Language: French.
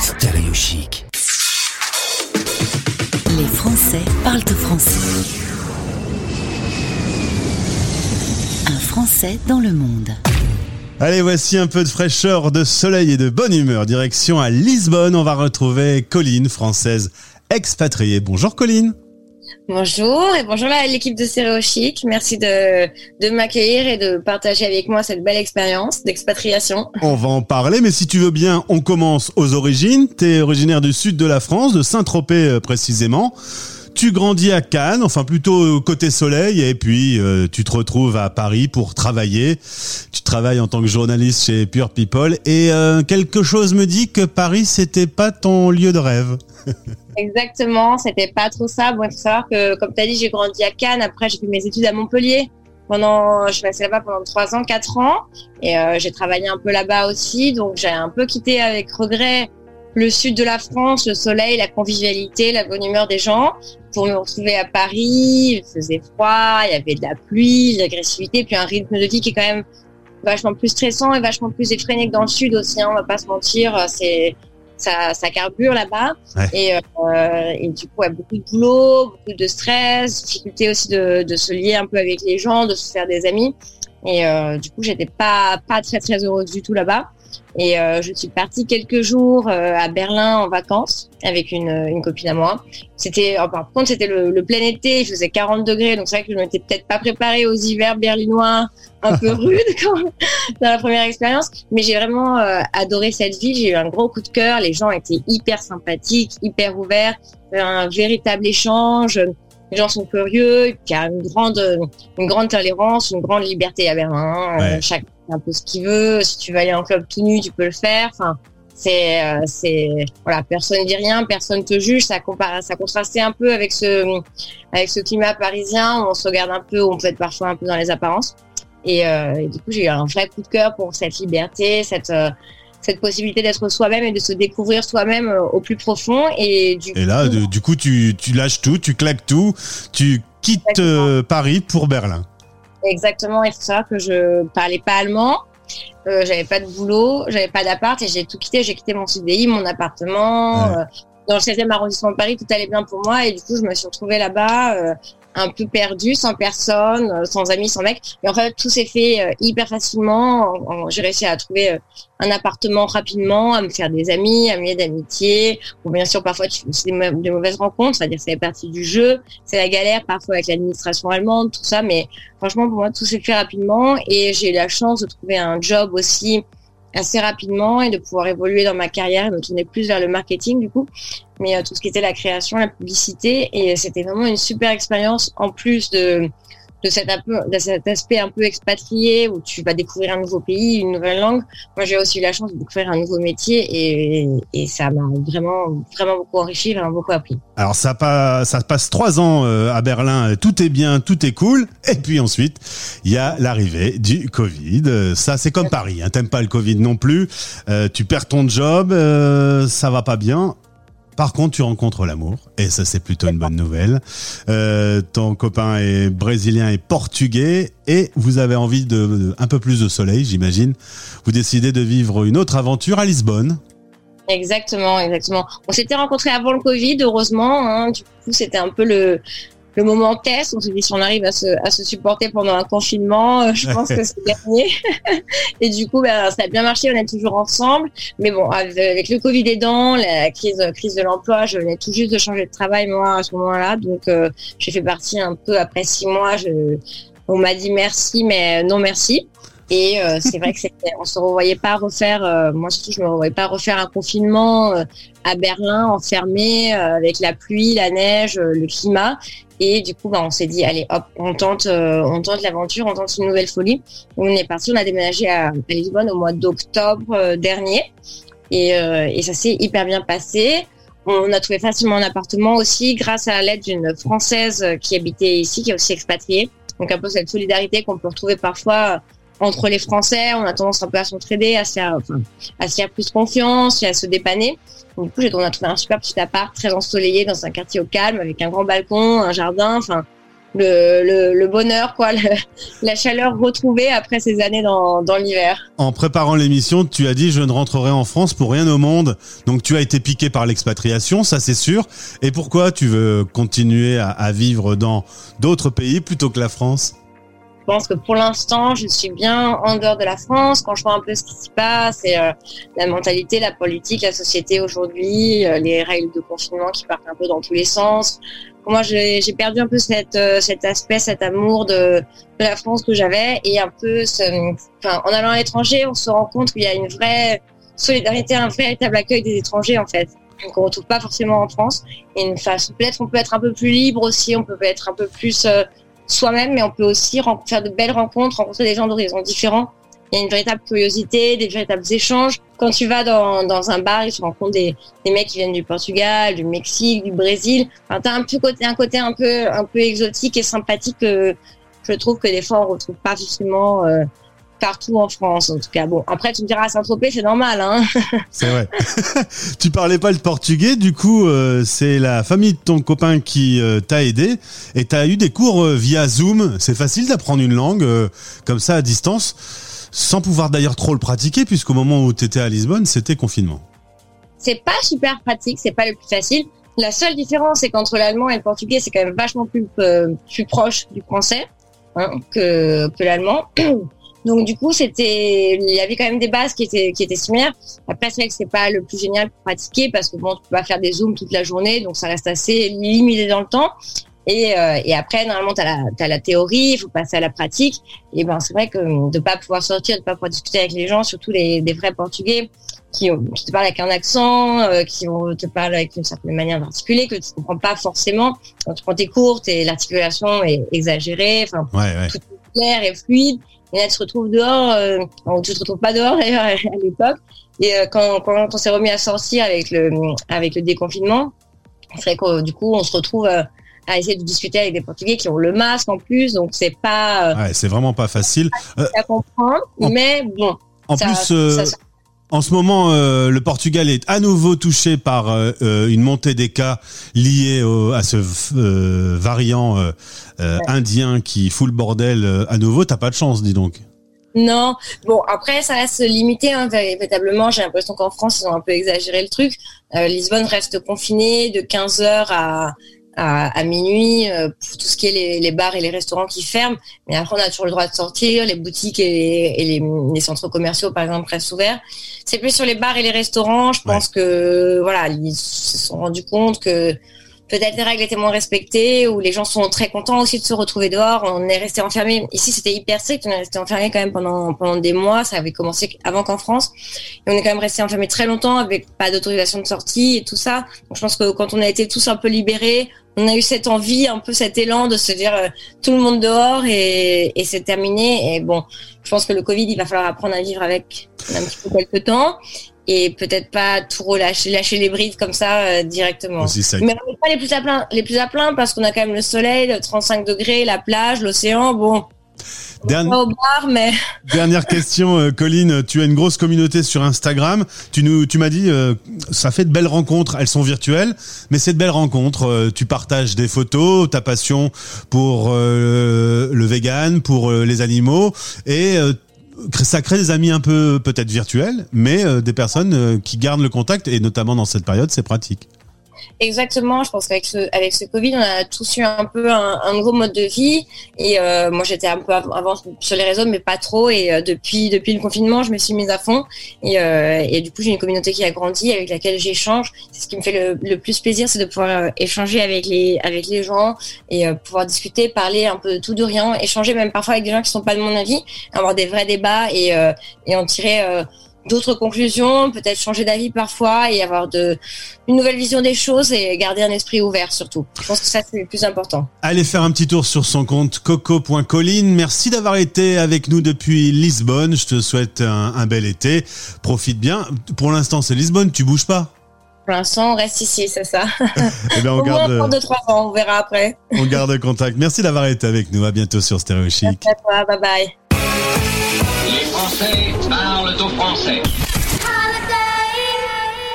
Stéréo chic. Les Français parlent français. Un Français dans le monde. Allez, voici un peu de fraîcheur, de soleil et de bonne humeur. Direction à Lisbonne, on va retrouver Colline, française expatriée. Bonjour Colline. Bonjour et bonjour à l'équipe de Stéréo Chic. Merci de, de m'accueillir et de partager avec moi cette belle expérience d'expatriation. On va en parler, mais si tu veux bien, on commence aux origines. Tu es originaire du sud de la France, de Saint-Tropez euh, précisément. Tu grandis à Cannes, enfin plutôt côté soleil, et puis euh, tu te retrouves à Paris pour travailler. Tu travailles en tant que journaliste chez Pure People, et euh, quelque chose me dit que Paris c'était pas ton lieu de rêve. Exactement, c'était pas trop ça. Bon, il faut savoir que, comme tu as dit, j'ai grandi à Cannes. Après, j'ai fait mes études à Montpellier. Pendant, je suis restée là-bas pendant trois ans, quatre ans, et euh, j'ai travaillé un peu là-bas aussi. Donc, j'ai un peu quitté avec regret le sud de la France, le soleil, la convivialité, la bonne humeur des gens, pour me retrouver à Paris. Il faisait froid, il y avait de la pluie, l'agressivité, puis un rythme de vie qui est quand même vachement plus stressant et vachement plus effréné que dans le sud aussi. Hein, on va pas se mentir, c'est ça, ça carbure là-bas. Et, euh, et du coup, a beaucoup de boulot, beaucoup de stress, difficulté aussi de, de se lier un peu avec les gens, de se faire des amis. Et euh, du coup, j'étais pas pas très très heureuse du tout là-bas. Et euh, je suis partie quelques jours euh, à Berlin en vacances avec une, une copine à moi. C'était, oh, par contre, c'était le, le, plein été, il faisait 40 degrés, donc c'est vrai que je m'étais peut-être pas préparée aux hivers berlinois un peu rudes dans la première expérience. Mais j'ai vraiment euh, adoré cette ville, j'ai eu un gros coup de cœur, les gens étaient hyper sympathiques, hyper ouverts, un véritable échange. Les gens sont curieux, il y a une grande, une grande tolérance, une grande liberté à Berlin. Ouais. chaque un peu ce qu'il veut. Si tu veux aller en club tout nu, tu peux le faire. Enfin, c'est, euh, c'est, voilà, personne dit rien, personne te juge. Ça compare, ça contrastait un peu avec ce, avec ce climat parisien où on se regarde un peu, où on peut être parfois un peu dans les apparences. Et, euh, et du coup, j'ai eu un vrai coup de cœur pour cette liberté, cette, euh, cette possibilité d'être soi-même et de se découvrir soi-même euh, au plus profond. Et, du et là, coup, du coup, tu, tu lâches tout, tu claques tout, tu quittes euh, Paris pour Berlin. Exactement, il faut savoir que je parlais pas allemand, euh, j'avais pas de boulot, j'avais pas d'appart et j'ai tout quitté. J'ai quitté mon CDI, mon appartement. Ouais. Euh, dans le 16e arrondissement de Paris, tout allait bien pour moi et du coup, je me suis retrouvée là-bas. Euh, un peu perdu, sans personne, euh, sans amis, sans mec. Et en fait, tout s'est fait euh, hyper facilement. J'ai réussi à trouver euh, un appartement rapidement, à me faire des amis, à me lier d'amitié. Bon, bien sûr, parfois, fais des, mauvaises rencontres, c'est-à-dire c'est partie du jeu. C'est la galère, parfois avec l'administration allemande, tout ça. Mais franchement, pour moi, tout s'est fait rapidement. Et j'ai eu la chance de trouver un job aussi assez rapidement et de pouvoir évoluer dans ma carrière et me tourner plus vers le marketing du coup. Mais euh, tout ce qui était la création la publicité et c'était vraiment une super expérience en plus de de cet, aspect un peu expatrié où tu vas découvrir un nouveau pays, une nouvelle langue. Moi, j'ai aussi eu la chance de découvrir un nouveau métier et, ça m'a vraiment, vraiment beaucoup enrichi, vraiment beaucoup appris. Alors, ça, pas, ça passe trois ans euh, à Berlin, tout est bien, tout est cool. Et puis ensuite, il y a l'arrivée du Covid. Ça, c'est comme Paris. Hein. T'aimes pas le Covid non plus. Euh, tu perds ton job, euh, ça va pas bien. Par contre, tu rencontres l'amour, et ça c'est plutôt une bonne nouvelle. Euh, ton copain est brésilien et portugais, et vous avez envie de, un peu plus de soleil, j'imagine. Vous décidez de vivre une autre aventure à Lisbonne. Exactement, exactement. On s'était rencontrés avant le Covid, heureusement. Hein. Du coup, c'était un peu le, le moment test. On s'est dit si on arrive à se, à se supporter pendant un confinement, euh, je pense que c'est gagné. et du coup, ben, ça a bien marché. On est toujours ensemble. Mais bon, avec le Covid aidant, la crise, crise de l'emploi, je venais tout juste de changer de travail moi à ce moment-là. Donc, euh, j'ai fait partie un peu après six mois. Je, on m'a dit merci, mais non merci. Et euh, c'est vrai que c'était, on se revoyait pas refaire. Euh, moi surtout, je me revoyais pas refaire un confinement euh, à Berlin, enfermé avec la pluie, la neige, le climat. Et du coup, bah, on s'est dit, allez, hop, on tente, on tente l'aventure, on tente une nouvelle folie. On est parti, on a déménagé à, à Lisbonne au mois d'octobre dernier, et, et ça s'est hyper bien passé. On a trouvé facilement un appartement aussi grâce à l'aide d'une française qui habitait ici, qui est aussi expatriée. Donc un peu cette solidarité qu'on peut retrouver parfois entre les Français, on a tendance un peu à s'entraider, à se faire, à se faire plus confiance et à se dépanner. Du coup, on a trouvé un super petit appart très ensoleillé dans un quartier au calme avec un grand balcon, un jardin. Enfin, le, le, bonheur, quoi, la chaleur retrouvée après ces années dans, dans l'hiver. En préparant l'émission, tu as dit je ne rentrerai en France pour rien au monde. Donc tu as été piqué par l'expatriation, ça c'est sûr. Et pourquoi tu veux continuer à, à vivre dans d'autres pays plutôt que la France? Pense que pour l'instant, je suis bien en dehors de la France. Quand je vois un peu ce qui se passe et euh, la mentalité, la politique, la société aujourd'hui, euh, les règles de confinement qui partent un peu dans tous les sens. Moi, j'ai perdu un peu euh, cet aspect, cet amour de, la France que j'avais et un peu, en allant à l'étranger, on se rend compte qu'il y a une vraie solidarité, un véritable accueil des étrangers en fait qu'on retrouve pas forcément en France. Et une façon, peut-être on peut être un peu plus libre aussi, on peut être un peu plus soi-même, mais on peut aussi faire de belles rencontres, rencontrer des gens d'horizons différents. Il y a une véritable curiosité, des véritables échanges. Quand tu vas dans, dans un bar, tu rencontres des, des mecs qui viennent du Portugal, du Mexique, du Brésil. Enfin, t'as un petit côté, un côté un peu, un peu exotique et sympathique que je trouve que des fois on retrouve pas forcément euh, partout en France, en tout cas. Bon, après, tu me diras, Saint-Tropez, c'est normal, hein. C'est vrai. tu parlais pas le portugais, du coup, euh, c'est la famille de ton copain qui euh, t'a aidé et t'as eu des cours euh, via Zoom. C'est facile d'apprendre une langue comme ça à distance, sans pouvoir d'ailleurs trop le pratiquer, puisqu'au moment où t'étais à Lisbonne, c'était confinement. C'est pas super pratique, c'est pas le plus facile. La seule différence, c'est qu'entre l'allemand et le portugais, c'est quand même vachement plus, plus proche du français hein, que, que l'allemand. Donc du coup, c'était, il y avait quand même des bases qui étaient qui étaient similaires. Après, c'est vrai que c'est pas le plus génial pour pratiquer parce que bon, tu peux pas faire des zooms toute la journée, donc ça reste assez limité dans le temps. Et, euh, et après, normalement, tu as la, as la théorie, il faut passer à la pratique. Et ben, c'est vrai que de pas pouvoir sortir, de pas pouvoir discuter avec les gens, surtout les des vrais Portugais qui, qui te parlent avec un accent, euh, qui te parlent avec une certaine manière d'articuler que tu comprends pas forcément. Quand tu prends tes cours, et l'articulation est exagérée, enfin, ouais, tout est clair et fluide. Et là, tu te retrouves dehors, euh, tu te retrouves pas dehors d'ailleurs à l'époque. Et euh, quand, quand on s'est remis à sortir avec le, avec le déconfinement, c'est vrai que du coup, on se retrouve euh, à essayer de discuter avec des Portugais qui ont le masque en plus, donc c'est pas. ouais, c'est vraiment pas facile. à comprendre, mais bon. En plus, en ce moment, euh, le Portugal est à nouveau touché par euh, euh, une montée des cas liés à ce variant indien qui fout le bordel à nouveau. T'as pas de chance, dis donc. Non, bon après ça reste limité hein, véritablement. J'ai l'impression qu'en France ils ont un peu exagéré le truc. Lisbonne reste confinée de 15 heures à à, minuit euh, pour tout ce qui est les, les, bars et les restaurants qui ferment. Mais après, on a toujours le droit de sortir. Les boutiques et, les, les, centres commerciaux, par exemple, restent ouverts. C'est plus sur les bars et les restaurants. Je pense que voilà, ils se sont rendus compte que peut-être les règles étaient moins respectées ou les gens sont très contents aussi de se retrouver dehors. On est resté enfermé. Ici, c'était hyper strict. On est resté enfermé quand même pendant pendant des mois. Ça avait commencé avant qu'en France. Et on est quand même resté enfermé très longtemps avec pas d'autorisation de sortie et tout ça. Donc, je pense que quand on a été tous un peu libérés, on a eu cette envie, un peu cet élan de se dire euh, tout le monde dehors et, et c'est terminé. Et bon, je pense que le Covid, il va falloir apprendre à vivre avec un petit peu quelques temps et peut-être pas tout relâcher, lâcher les brides comme ça euh, directement. Mais on n'est pas les plus à plein, les plus à plein parce qu'on a quand même le soleil, le 35 degrés, la plage, l'océan. Bon, Dernière... Au bar, mais... Dernière question, euh, Colline. Tu as une grosse communauté sur Instagram. Tu nous, tu m'as dit, euh, ça fait de belles rencontres. Elles sont virtuelles, mais c'est de belles rencontres. Euh, tu partages des photos, ta passion pour le vegan, pour les animaux, et ça crée des amis un peu peut-être virtuels, mais des personnes qui gardent le contact, et notamment dans cette période, c'est pratique. Exactement, je pense qu'avec ce, avec ce Covid, on a tous eu un peu un, nouveau mode de vie. Et euh, moi, j'étais un peu avant sur les réseaux, mais pas trop. Et euh, depuis depuis le confinement, je me suis mise à fond. Et, euh, et du coup, j'ai une communauté qui a grandi, avec laquelle j'échange. C'est ce qui me fait le, plus plaisir, c'est de pouvoir échanger avec les avec les gens et pouvoir discuter, parler un peu de tout de rien, échanger même parfois avec des gens qui sont pas de mon avis, avoir des vrais débats et et en tirer d'autres conclusions, peut-être changer d'avis parfois et avoir de, une nouvelle vision des choses et garder un esprit ouvert surtout. Je pense que ça c'est le plus important. Allez faire un petit tour sur son compte coco.colline. Merci d'avoir été avec nous depuis Lisbonne. Je te souhaite un, bel été. Profite bien. Pour l'instant c'est Lisbonne, tu bouges pas? Pour l'instant, on reste ici, c'est ça. Eh bien, on Au garde... moins 2-3 ans, on verra après. on garde contact. Merci d'avoir été avec nous. À bientôt sur Stéréo Chic. Merci à toi, bye bye. Français parlent au français.